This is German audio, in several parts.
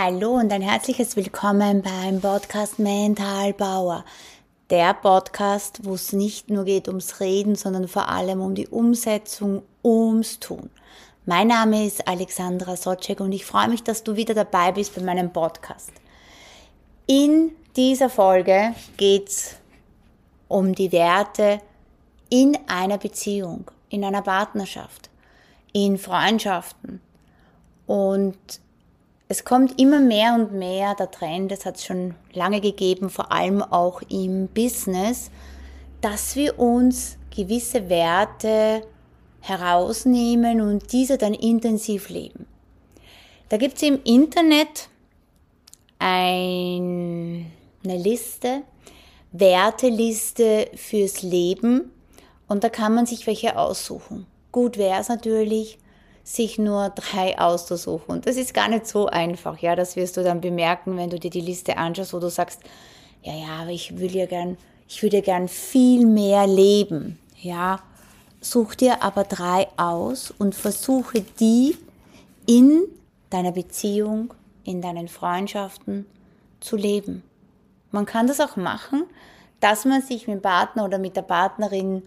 Hallo und ein herzliches Willkommen beim Podcast Mental Bauer. Der Podcast, wo es nicht nur geht ums Reden, sondern vor allem um die Umsetzung, ums Tun. Mein Name ist Alexandra Socek und ich freue mich, dass du wieder dabei bist bei meinem Podcast. In dieser Folge geht's um die Werte in einer Beziehung, in einer Partnerschaft, in Freundschaften. Und es kommt immer mehr und mehr der Trend, das hat es schon lange gegeben, vor allem auch im Business, dass wir uns gewisse Werte herausnehmen und diese dann intensiv leben. Da gibt es im Internet ein, eine Liste, Werteliste fürs Leben und da kann man sich welche aussuchen. Gut wäre es natürlich, sich nur drei auszusuchen. Und das ist gar nicht so einfach, ja, das wirst du dann bemerken, wenn du dir die Liste anschaust, wo du sagst, ja, ja, ich will ja gern, ich würde gern viel mehr leben, ja. Such dir aber drei aus und versuche die in deiner Beziehung, in deinen Freundschaften zu leben. Man kann das auch machen, dass man sich mit dem Partner oder mit der Partnerin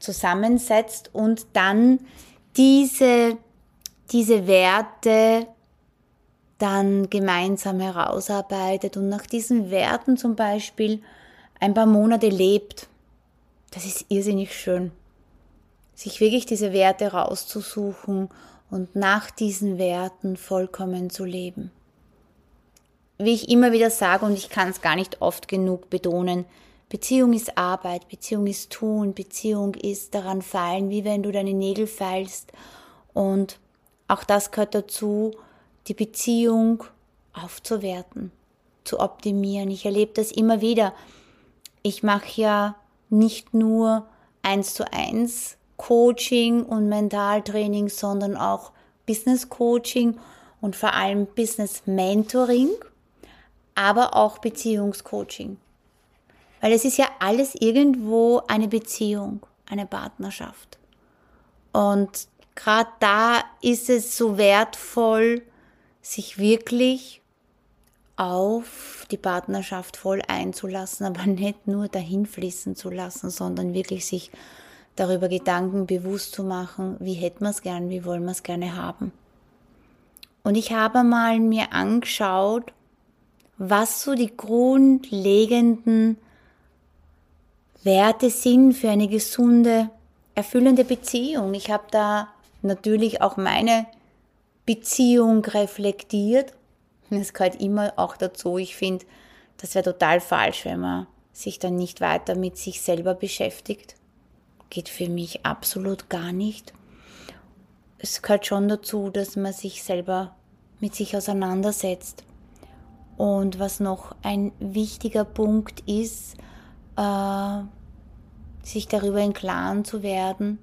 zusammensetzt und dann diese diese Werte dann gemeinsam herausarbeitet und nach diesen Werten zum Beispiel ein paar Monate lebt. Das ist irrsinnig schön. Sich wirklich diese Werte rauszusuchen und nach diesen Werten vollkommen zu leben. Wie ich immer wieder sage, und ich kann es gar nicht oft genug betonen, Beziehung ist Arbeit, Beziehung ist Tun, Beziehung ist daran feilen, wie wenn du deine Nägel feilst und auch das gehört dazu, die Beziehung aufzuwerten, zu optimieren. Ich erlebe das immer wieder. Ich mache ja nicht nur eins zu eins Coaching und Mentaltraining, sondern auch Business Coaching und vor allem Business Mentoring, aber auch Beziehungscoaching. Weil es ist ja alles irgendwo eine Beziehung, eine Partnerschaft. Und gerade da ist es so wertvoll, sich wirklich auf die Partnerschaft voll einzulassen, aber nicht nur dahin fließen zu lassen, sondern wirklich sich darüber Gedanken bewusst zu machen, wie hätten wir es gern, wie wollen wir es gerne haben. Und ich habe mal mir angeschaut, was so die grundlegenden Werte sind für eine gesunde, erfüllende Beziehung. Ich habe da natürlich auch meine Beziehung reflektiert. Es gehört immer auch dazu. Ich finde, das wäre total falsch, wenn man sich dann nicht weiter mit sich selber beschäftigt. Geht für mich absolut gar nicht. Es gehört schon dazu, dass man sich selber mit sich auseinandersetzt. Und was noch ein wichtiger Punkt ist, äh, sich darüber im Klaren zu werden,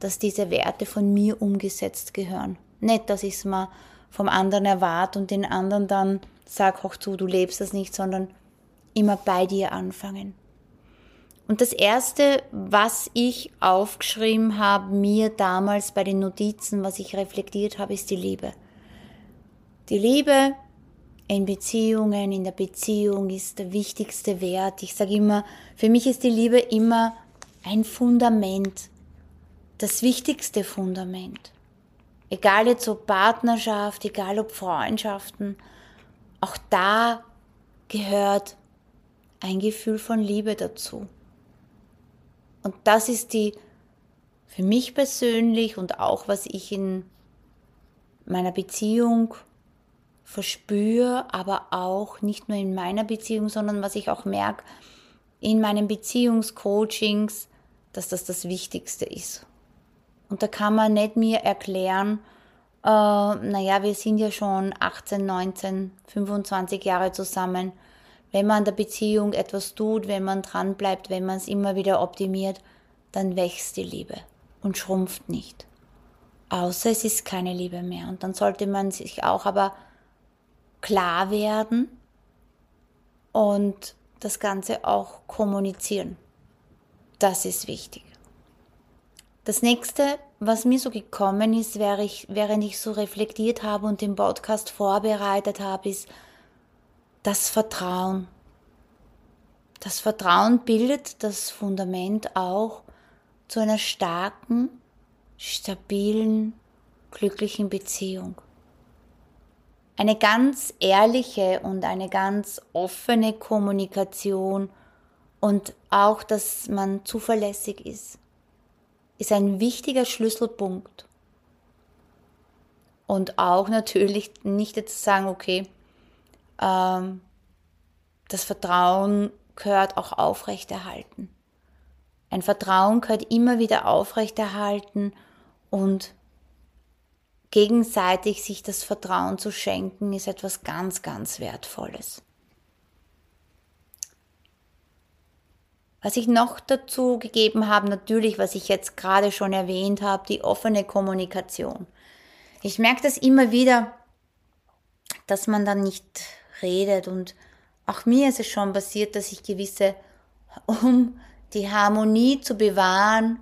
dass diese Werte von mir umgesetzt gehören. Nicht, dass ich es mal vom anderen erwarte und den anderen dann sag hoch zu, du lebst das nicht, sondern immer bei dir anfangen. Und das erste, was ich aufgeschrieben habe, mir damals bei den Notizen, was ich reflektiert habe, ist die Liebe. Die Liebe in Beziehungen, in der Beziehung ist der wichtigste Wert. Ich sage immer, für mich ist die Liebe immer ein Fundament, das wichtigste Fundament. Egal jetzt ob Partnerschaft, egal ob Freundschaften, auch da gehört ein Gefühl von Liebe dazu. Und das ist die, für mich persönlich und auch was ich in meiner Beziehung verspüre, aber auch nicht nur in meiner Beziehung, sondern was ich auch merke in meinen Beziehungscoachings, dass das das Wichtigste ist. Und da kann man nicht mir erklären, äh, naja, wir sind ja schon 18, 19, 25 Jahre zusammen. Wenn man an der Beziehung etwas tut, wenn man dran bleibt, wenn man es immer wieder optimiert, dann wächst die Liebe und schrumpft nicht. Außer es ist keine Liebe mehr. Und dann sollte man sich auch aber klar werden und das Ganze auch kommunizieren. Das ist wichtig. Das nächste was mir so gekommen ist, während ich, so reflektiert habe und den Podcast vorbereitet habe, ist das Vertrauen. Das Vertrauen bildet das Fundament auch zu einer starken, stabilen, glücklichen Beziehung. Eine ganz ehrliche und eine ganz offene Kommunikation und auch, dass man zuverlässig ist, ist ein wichtiger Schlüsselpunkt. Und auch natürlich nicht jetzt sagen, okay, ähm, das Vertrauen gehört auch aufrechterhalten. Ein Vertrauen gehört immer wieder aufrechterhalten und gegenseitig sich das Vertrauen zu schenken, ist etwas ganz, ganz Wertvolles. Was ich noch dazu gegeben habe, natürlich, was ich jetzt gerade schon erwähnt habe, die offene Kommunikation. Ich merke das immer wieder, dass man dann nicht redet und auch mir ist es schon passiert, dass ich gewisse, um die Harmonie zu bewahren,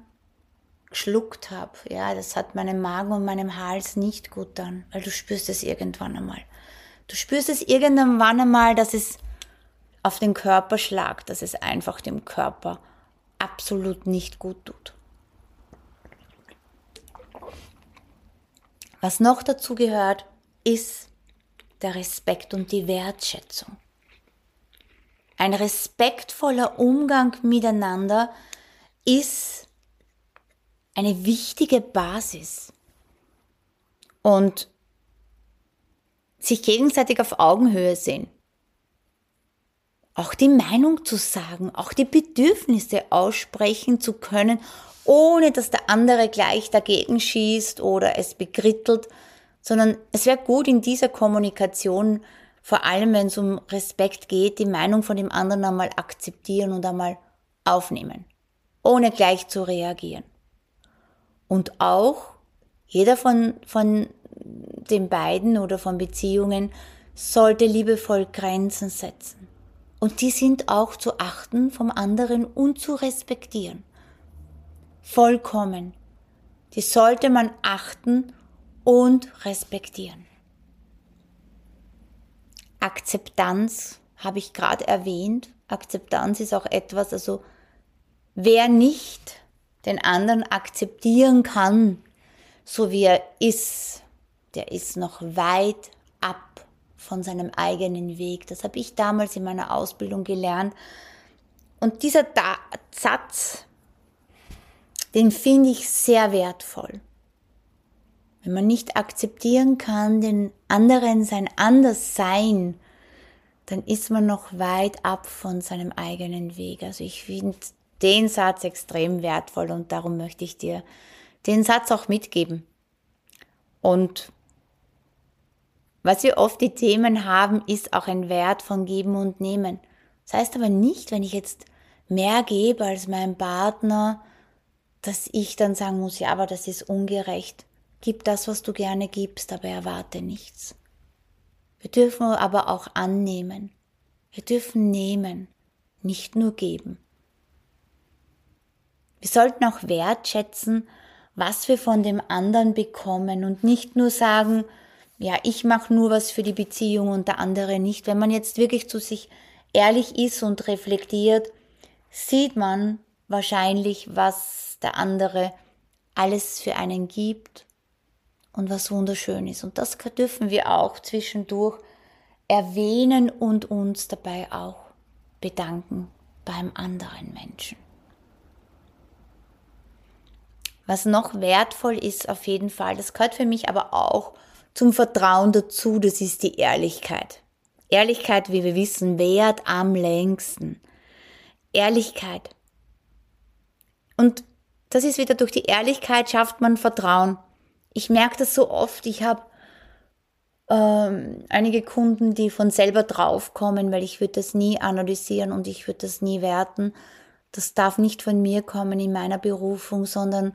geschluckt habe. Ja, das hat meinem Magen und meinem Hals nicht gut dann, weil du spürst es irgendwann einmal. Du spürst es irgendwann einmal, dass es auf den Körper schlagt, dass es einfach dem Körper absolut nicht gut tut. Was noch dazu gehört, ist der Respekt und die Wertschätzung. Ein respektvoller Umgang miteinander ist eine wichtige Basis. Und sich gegenseitig auf Augenhöhe sehen. Auch die Meinung zu sagen, auch die Bedürfnisse aussprechen zu können, ohne dass der andere gleich dagegen schießt oder es bekrittelt, sondern es wäre gut in dieser Kommunikation, vor allem wenn es um Respekt geht, die Meinung von dem anderen einmal akzeptieren und einmal aufnehmen, ohne gleich zu reagieren. Und auch jeder von, von den beiden oder von Beziehungen sollte liebevoll Grenzen setzen. Und die sind auch zu achten vom anderen und zu respektieren. Vollkommen. Die sollte man achten und respektieren. Akzeptanz habe ich gerade erwähnt. Akzeptanz ist auch etwas, also wer nicht den anderen akzeptieren kann, so wie er ist, der ist noch weit ab von seinem eigenen Weg. Das habe ich damals in meiner Ausbildung gelernt. Und dieser da Satz, den finde ich sehr wertvoll. Wenn man nicht akzeptieren kann, den anderen sein Anderssein, dann ist man noch weit ab von seinem eigenen Weg. Also ich finde den Satz extrem wertvoll und darum möchte ich dir den Satz auch mitgeben. Und was wir oft die Themen haben, ist auch ein Wert von Geben und Nehmen. Das heißt aber nicht, wenn ich jetzt mehr gebe als mein Partner, dass ich dann sagen muss, ja, aber das ist ungerecht. Gib das, was du gerne gibst, aber erwarte nichts. Wir dürfen aber auch annehmen. Wir dürfen nehmen, nicht nur geben. Wir sollten auch wertschätzen, was wir von dem anderen bekommen und nicht nur sagen, ja, ich mache nur was für die Beziehung und der andere nicht. Wenn man jetzt wirklich zu sich ehrlich ist und reflektiert, sieht man wahrscheinlich, was der andere alles für einen gibt und was wunderschön ist. Und das dürfen wir auch zwischendurch erwähnen und uns dabei auch bedanken beim anderen Menschen. Was noch wertvoll ist auf jeden Fall, das gehört für mich aber auch zum Vertrauen dazu, das ist die Ehrlichkeit. Ehrlichkeit, wie wir wissen, wert am längsten. Ehrlichkeit. Und das ist wieder durch die Ehrlichkeit schafft man Vertrauen. Ich merke das so oft. Ich habe ähm, einige Kunden, die von selber draufkommen, weil ich würde das nie analysieren und ich würde das nie werten. Das darf nicht von mir kommen in meiner Berufung, sondern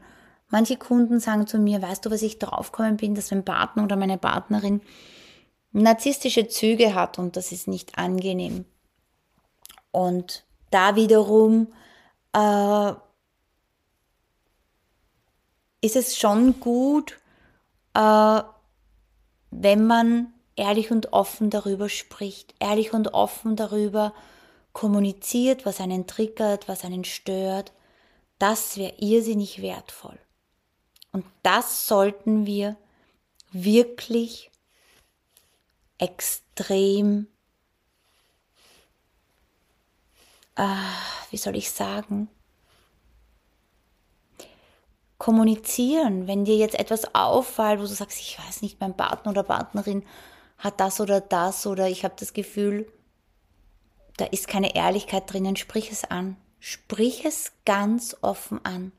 Manche Kunden sagen zu mir, weißt du, was ich draufgekommen bin, dass mein Partner oder meine Partnerin narzisstische Züge hat und das ist nicht angenehm. Und da wiederum äh, ist es schon gut, äh, wenn man ehrlich und offen darüber spricht, ehrlich und offen darüber kommuniziert, was einen triggert, was einen stört. Das wäre irrsinnig wertvoll. Und das sollten wir wirklich extrem, äh, wie soll ich sagen, kommunizieren. Wenn dir jetzt etwas auffällt, wo du sagst, ich weiß nicht, mein Partner oder Partnerin hat das oder das oder ich habe das Gefühl, da ist keine Ehrlichkeit drinnen, sprich es an. Sprich es ganz offen an.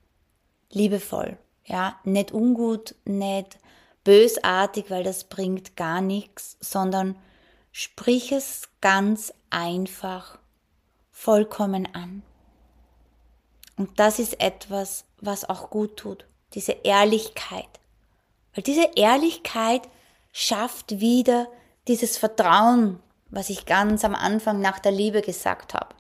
Liebevoll. Ja, nicht ungut, nicht bösartig, weil das bringt gar nichts, sondern sprich es ganz einfach, vollkommen an. Und das ist etwas, was auch gut tut, diese Ehrlichkeit. Weil diese Ehrlichkeit schafft wieder dieses Vertrauen, was ich ganz am Anfang nach der Liebe gesagt habe.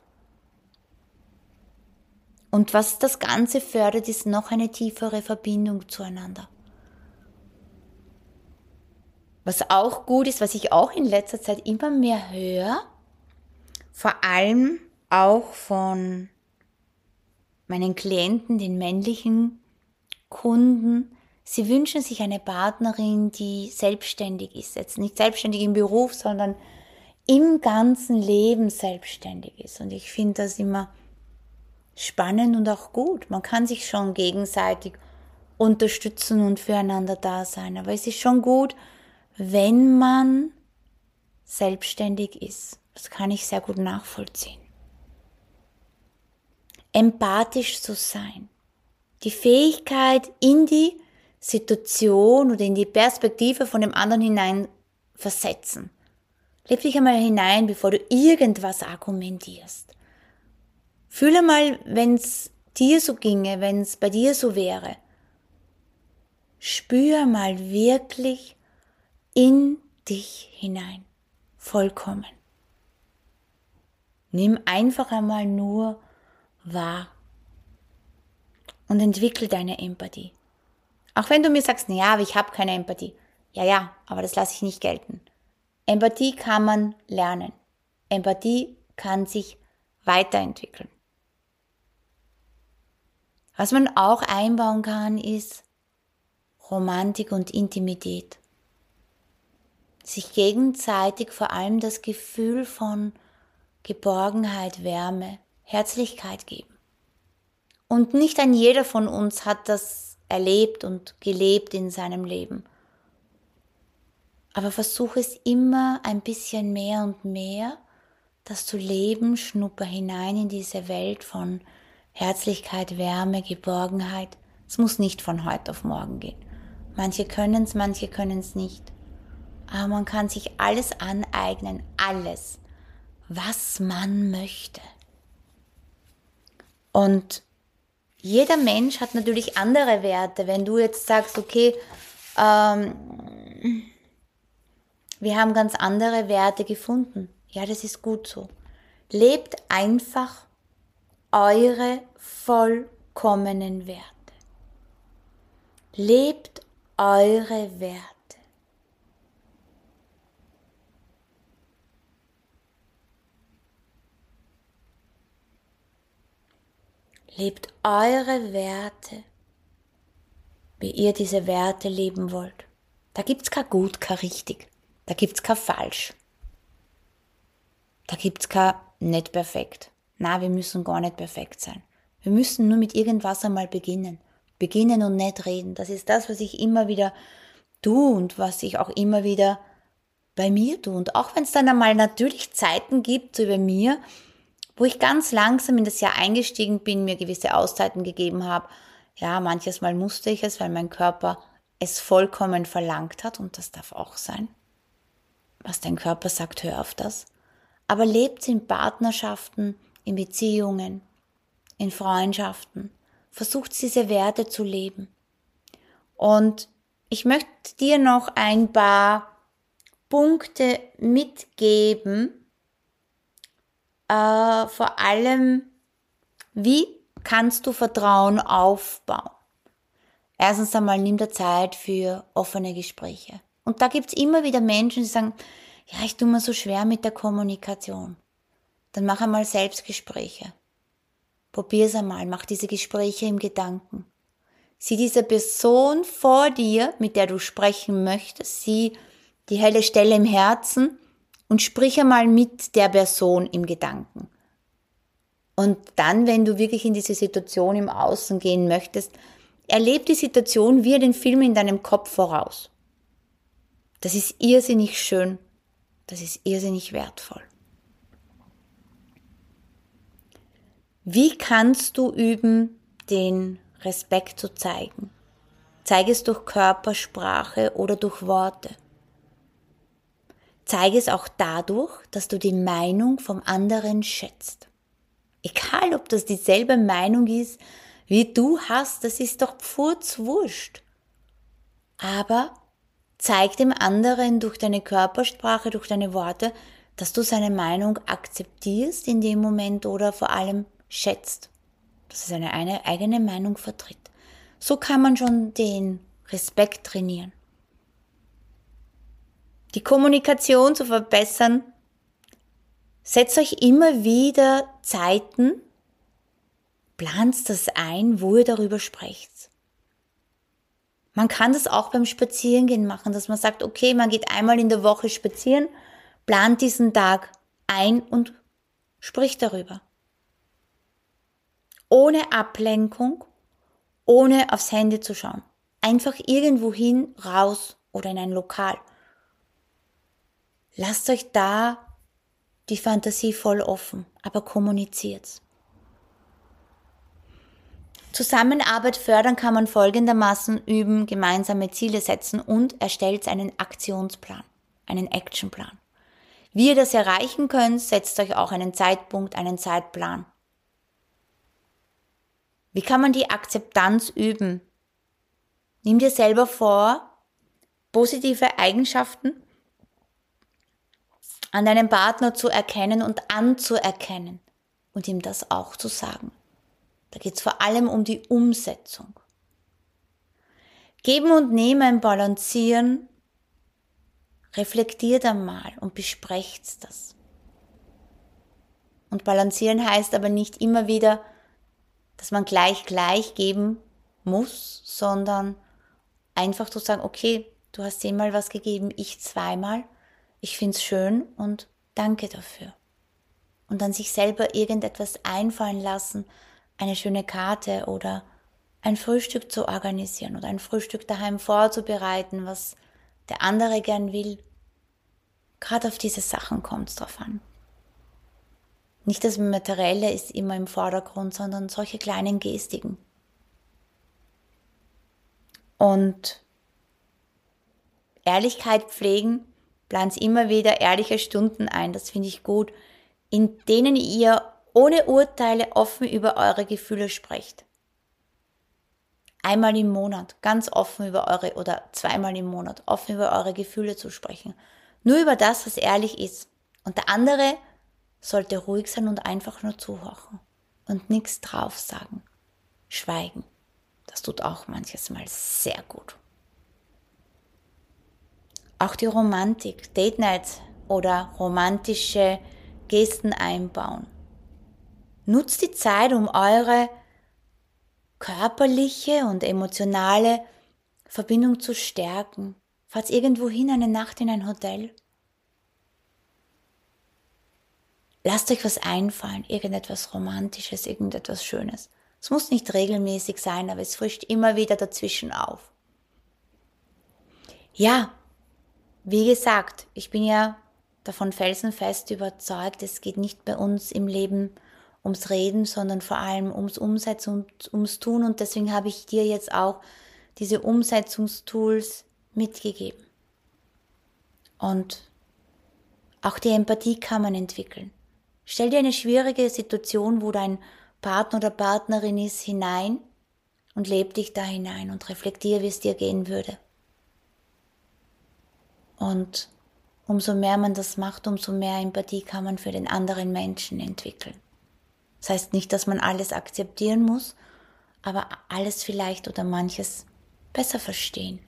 Und was das Ganze fördert, ist noch eine tiefere Verbindung zueinander. Was auch gut ist, was ich auch in letzter Zeit immer mehr höre, vor allem auch von meinen Klienten, den männlichen Kunden, sie wünschen sich eine Partnerin, die selbstständig ist. Jetzt nicht selbstständig im Beruf, sondern im ganzen Leben selbstständig ist. Und ich finde das immer spannend und auch gut. Man kann sich schon gegenseitig unterstützen und füreinander da sein. Aber es ist schon gut, wenn man selbstständig ist. Das kann ich sehr gut nachvollziehen empathisch zu sein. Die Fähigkeit, in die Situation oder in die Perspektive von dem anderen hinein versetzen. Leb dich einmal hinein, bevor du irgendwas argumentierst. Fühle mal, wenn es dir so ginge, wenn es bei dir so wäre. Spür mal wirklich in dich hinein. Vollkommen. Nimm einfach einmal nur wahr und entwickel deine Empathie. Auch wenn du mir sagst, ja, aber ich habe keine Empathie. Ja, ja, aber das lasse ich nicht gelten. Empathie kann man lernen. Empathie kann sich weiterentwickeln. Was man auch einbauen kann, ist Romantik und Intimität. Sich gegenseitig vor allem das Gefühl von Geborgenheit, Wärme Herzlichkeit geben. Und nicht ein jeder von uns hat das erlebt und gelebt in seinem Leben. Aber versuche es immer ein bisschen mehr und mehr, das zu leben, schnupper hinein in diese Welt von Herzlichkeit, Wärme, Geborgenheit. Es muss nicht von heute auf morgen gehen. Manche können es, manche können es nicht. Aber man kann sich alles aneignen, alles, was man möchte. Und jeder Mensch hat natürlich andere Werte. Wenn du jetzt sagst, okay, ähm, wir haben ganz andere Werte gefunden. Ja, das ist gut so. Lebt einfach eure vollkommenen Werte. Lebt eure Werte. Lebt eure Werte, wie ihr diese Werte leben wollt. Da gibt's kein gut, kein richtig. Da gibt's kein falsch. Da gibt's kein nicht perfekt. Na, wir müssen gar nicht perfekt sein. Wir müssen nur mit irgendwas einmal beginnen. Beginnen und nicht reden. Das ist das, was ich immer wieder tue und was ich auch immer wieder bei mir tue. Und auch wenn es dann einmal natürlich Zeiten gibt, so wie bei mir, wo ich ganz langsam in das Jahr eingestiegen bin, mir gewisse Auszeiten gegeben habe. Ja, manches Mal musste ich es, weil mein Körper es vollkommen verlangt hat und das darf auch sein. Was dein Körper sagt, hör auf das. Aber lebt in Partnerschaften, in Beziehungen, in Freundschaften. Versucht diese Werte zu leben. Und ich möchte dir noch ein paar Punkte mitgeben, äh, vor allem, wie kannst du Vertrauen aufbauen? Erstens einmal nimm dir Zeit für offene Gespräche. Und da gibt's immer wieder Menschen, die sagen, ja, ich tue mir so schwer mit der Kommunikation. Dann mach einmal Selbstgespräche. Probier's einmal, mach diese Gespräche im Gedanken. Sieh diese Person vor dir, mit der du sprechen möchtest, sieh die helle Stelle im Herzen und sprich einmal mit der Person im Gedanken. Und dann, wenn du wirklich in diese Situation im Außen gehen möchtest, erleb die Situation wie den Film in deinem Kopf voraus. Das ist irrsinnig schön. Das ist irrsinnig wertvoll. Wie kannst du üben, den Respekt zu zeigen? Zeige es durch Körpersprache oder durch Worte. Zeige es auch dadurch, dass du die Meinung vom anderen schätzt. Egal, ob das dieselbe Meinung ist, wie du hast, das ist doch pfurzwurscht. Aber zeig dem anderen durch deine Körpersprache, durch deine Worte, dass du seine Meinung akzeptierst in dem Moment oder vor allem schätzt, dass er seine eigene Meinung vertritt. So kann man schon den Respekt trainieren die Kommunikation zu verbessern, setzt euch immer wieder Zeiten, plant das ein, wo ihr darüber sprecht. Man kann das auch beim Spazierengehen machen, dass man sagt, okay, man geht einmal in der Woche spazieren, plant diesen Tag ein und spricht darüber. Ohne Ablenkung, ohne aufs Handy zu schauen. Einfach irgendwo hin, raus oder in ein Lokal. Lasst euch da die Fantasie voll offen, aber kommuniziert. Zusammenarbeit fördern kann man folgendermaßen üben, gemeinsame Ziele setzen und erstellt einen Aktionsplan, einen Actionplan. Wie ihr das erreichen könnt, setzt euch auch einen Zeitpunkt, einen Zeitplan. Wie kann man die Akzeptanz üben? Nimm dir selber vor, positive Eigenschaften an deinem Partner zu erkennen und anzuerkennen und ihm das auch zu sagen. Da geht es vor allem um die Umsetzung. Geben und nehmen, balancieren, reflektiert einmal und besprecht das. Und balancieren heißt aber nicht immer wieder, dass man gleich gleich geben muss, sondern einfach zu sagen, okay, du hast zehnmal was gegeben, ich zweimal ich finde es schön und danke dafür. Und dann sich selber irgendetwas einfallen lassen, eine schöne Karte oder ein Frühstück zu organisieren oder ein Frühstück daheim vorzubereiten, was der andere gern will. Gerade auf diese Sachen kommt es drauf an. Nicht das Materielle ist immer im Vordergrund, sondern solche kleinen Gestiken. Und Ehrlichkeit pflegen Plant immer wieder ehrliche Stunden ein, das finde ich gut, in denen ihr ohne Urteile offen über eure Gefühle sprecht. Einmal im Monat, ganz offen über eure, oder zweimal im Monat, offen über eure Gefühle zu sprechen. Nur über das, was ehrlich ist. Und der andere sollte ruhig sein und einfach nur zuhören und nichts drauf sagen. Schweigen. Das tut auch manches Mal sehr gut. Auch die Romantik, Date Nights oder romantische Gesten einbauen. Nutzt die Zeit, um eure körperliche und emotionale Verbindung zu stärken. Fahrt irgendwo hin eine Nacht in ein Hotel. Lasst euch was einfallen, irgendetwas Romantisches, irgendetwas Schönes. Es muss nicht regelmäßig sein, aber es frischt immer wieder dazwischen auf. Ja, wie gesagt, ich bin ja davon felsenfest überzeugt, es geht nicht bei uns im Leben ums Reden, sondern vor allem ums Umsetzen und ums Tun. Und deswegen habe ich dir jetzt auch diese Umsetzungstools mitgegeben. Und auch die Empathie kann man entwickeln. Stell dir eine schwierige Situation, wo dein Partner oder Partnerin ist, hinein und leb dich da hinein und reflektiere, wie es dir gehen würde. Und umso mehr man das macht, umso mehr Empathie kann man für den anderen Menschen entwickeln. Das heißt nicht, dass man alles akzeptieren muss, aber alles vielleicht oder manches besser verstehen,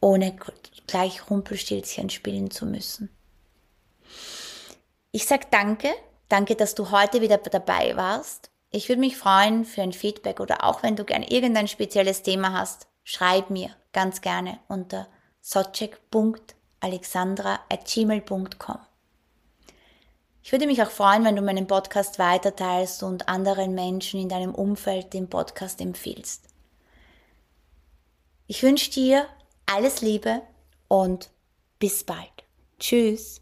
ohne gleich Rumpelstilzchen spielen zu müssen. Ich sag danke, danke, dass du heute wieder dabei warst. Ich würde mich freuen für ein Feedback oder auch wenn du gern irgendein spezielles Thema hast, schreib mir ganz gerne unter socek.alexandra.gmail.com. Ich würde mich auch freuen, wenn du meinen Podcast weiterteilst und anderen Menschen in deinem Umfeld den Podcast empfiehlst. Ich wünsche dir alles Liebe und bis bald. Tschüss.